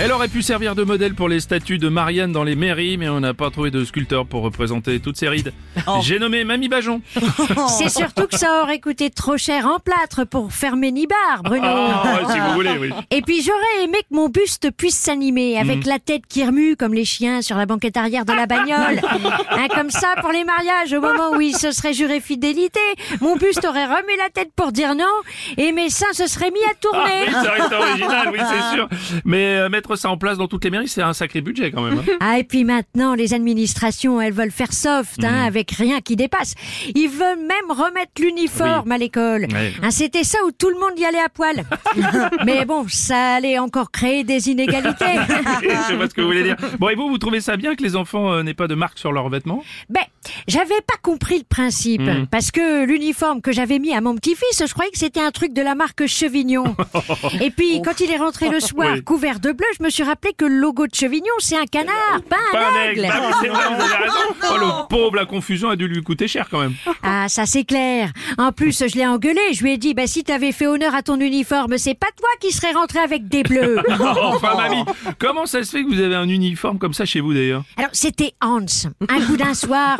Elle aurait pu servir de modèle pour les statues de Marianne dans les mairies, mais on n'a pas trouvé de sculpteur pour représenter toutes ces rides. J'ai nommé Mamie Bajon. C'est surtout que ça aurait coûté trop cher en plâtre pour fermer Nibar, Bruno. Oh, si vous voulez, oui. Et puis j'aurais aimé que mon buste puisse s'animer avec Mm. la tête qui remue comme les chiens sur la banquette arrière de la bagnole. Hein, comme ça pour les mariages, au moment où ils se seraient jurés fidélité, mon buste aurait remué la tête pour dire non et mes seins se seraient mis à Ah, tourner. oui, ça reste original, oui, c'est sûr. Mais euh, mettre ça en place dans toutes les mairies, c'est un sacré budget quand même. hein. Ah, et puis maintenant, les administrations, elles veulent faire soft, hein, Mm. avec rien qui dépasse. Ils veulent même remettre l'uniforme à l'école. Hein, C'était ça où tout le monde y allait à poil. Mais bon, ça allait encore créer des inégalités. Je sais pas ce que vous voulez dire. Bon, et vous, vous trouvez ça bien que les enfants euh, n'aient pas de marque sur leurs vêtements? Ben, j'avais pas compris le principe. Mm. Parce que l'uniforme que j'avais mis à mon petit-fils, je croyais que c'était un truc de la marque Chevignon. et puis, quand il est rentré le soir, Oui. couvert de bleu, je me suis rappelé que le logo de Chevignon, c'est un canard, pas un Pas un aigle. Bah oui, c'est vrai, vous avez raison. Oh, le pauvre, la confusion a dû lui coûter cher quand même. Ah, ça c'est clair. En plus, je l'ai engueulé. Je lui ai dit, bah si t'avais fait honneur à ton uniforme, c'est pas toi qui serais rentré avec des bleus. enfin, mamie, comment ça se fait que vous avez un uniforme comme ça chez vous d'ailleurs? Alors, c'était Hans. Un coup d'un soir.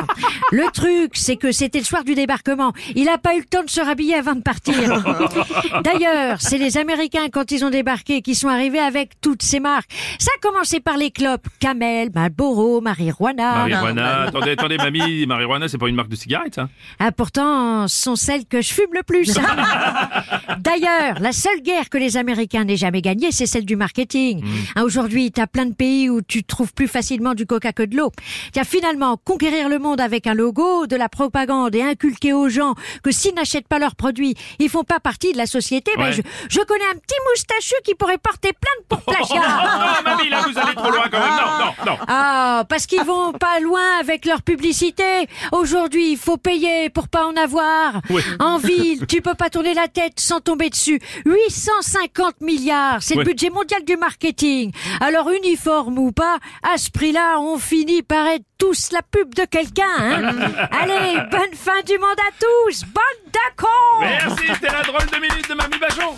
Le truc, c'est que c'était le soir du débarquement. Il a pas eu le temps de se rhabiller avant de partir. D'ailleurs, c'est les Américains, quand ils ont débarqué, qui sont arrivés avec toutes ces marques. Ça a commencé par les clopes. Camel, Marlboro, Marijuana. Marijuana. Attendez, attendez, mamie, marijuana, c'est pas une marque de cigarette, ça? Ah, pourtant, ce sont celles que je fume le plus. D'ailleurs, la seule guerre que les Américains n'aient jamais gagnée, c'est celle du marketing. Ah, Aujourd'hui, t'as plein de pays où tu trouves plus facilement du coca que de l'eau. Tiens, finalement, conquérir le monde avec un logo, de la propagande et inculquer aux gens que s'ils n'achètent pas leurs produits, ils font pas partie de la société, ben, je, je connais un petit moustachu qui pourrait porter plainte pour Oh, plagiat. non, mamie, là, vous allez trop loin quand même. Non, non, non. Ah, parce qu'ils vont pas loin avec leur publicité. Aujourd'hui, il faut payer pour pas en avoir. Oui. En ville, tu peux pas tourner la tête sans tomber dessus. 850 milliards, c'est Oui. le budget mondial du marketing. Alors, uniforme ou pas, à ce prix-là, on finit par être tous la pub de quelqu'un. hein. Allez, bonne fin du monde à tous. Bonne d'accord Merci, c'était la drôle de minute de Mamie Bajon.